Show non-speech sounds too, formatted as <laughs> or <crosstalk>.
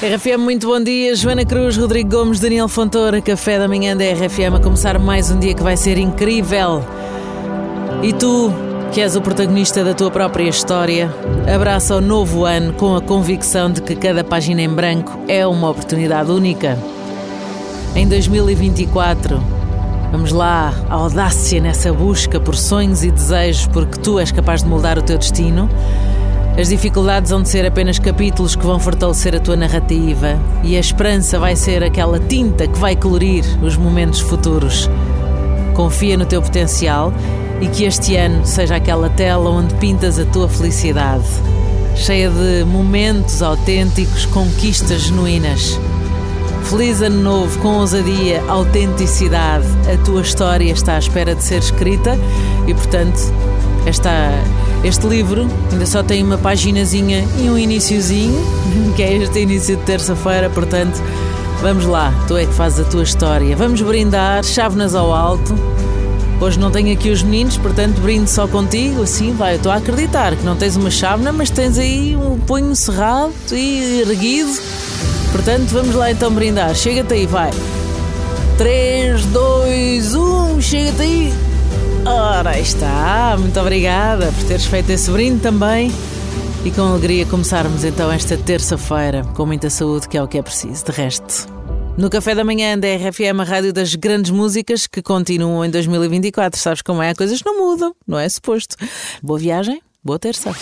RFM, muito bom dia. Joana Cruz, Rodrigo Gomes, Daniel Fontoura, Café da Manhã da RFM a começar mais um dia que vai ser incrível. E tu, que és o protagonista da tua própria história, abraça o novo ano com a convicção de que cada página em branco é uma oportunidade única. Em 2024, vamos lá, audácia nessa busca por sonhos e desejos, porque tu és capaz de moldar o teu destino. As dificuldades vão ser apenas capítulos que vão fortalecer a tua narrativa e a esperança vai ser aquela tinta que vai colorir os momentos futuros. Confia no teu potencial e que este ano seja aquela tela onde pintas a tua felicidade, cheia de momentos autênticos, conquistas genuínas. Feliz ano novo, com ousadia, autenticidade. A tua história está à espera de ser escrita e, portanto, esta este livro ainda só tem uma paginazinha e um iníciozinho, <laughs> que é este início de terça-feira, portanto, vamos lá, tu é que fazes a tua história. Vamos brindar, chávenas ao alto. Hoje não tenho aqui os meninos, portanto brindo só contigo, assim vai. Eu estou a acreditar que não tens uma chávena, mas tens aí um punho cerrado e erguido. Portanto, vamos lá então brindar. Chega-te aí, vai. 3, 2, 1, chega-te aí. Ora, está. Muito obrigada por teres feito esse brinde também. E com alegria começarmos então esta terça-feira com muita saúde, que é o que é preciso. De resto, no café da manhã da RFM, a rádio das grandes músicas que continuam em 2024. Sabes como é? Coisas não mudam, não é suposto. Boa viagem, boa terça.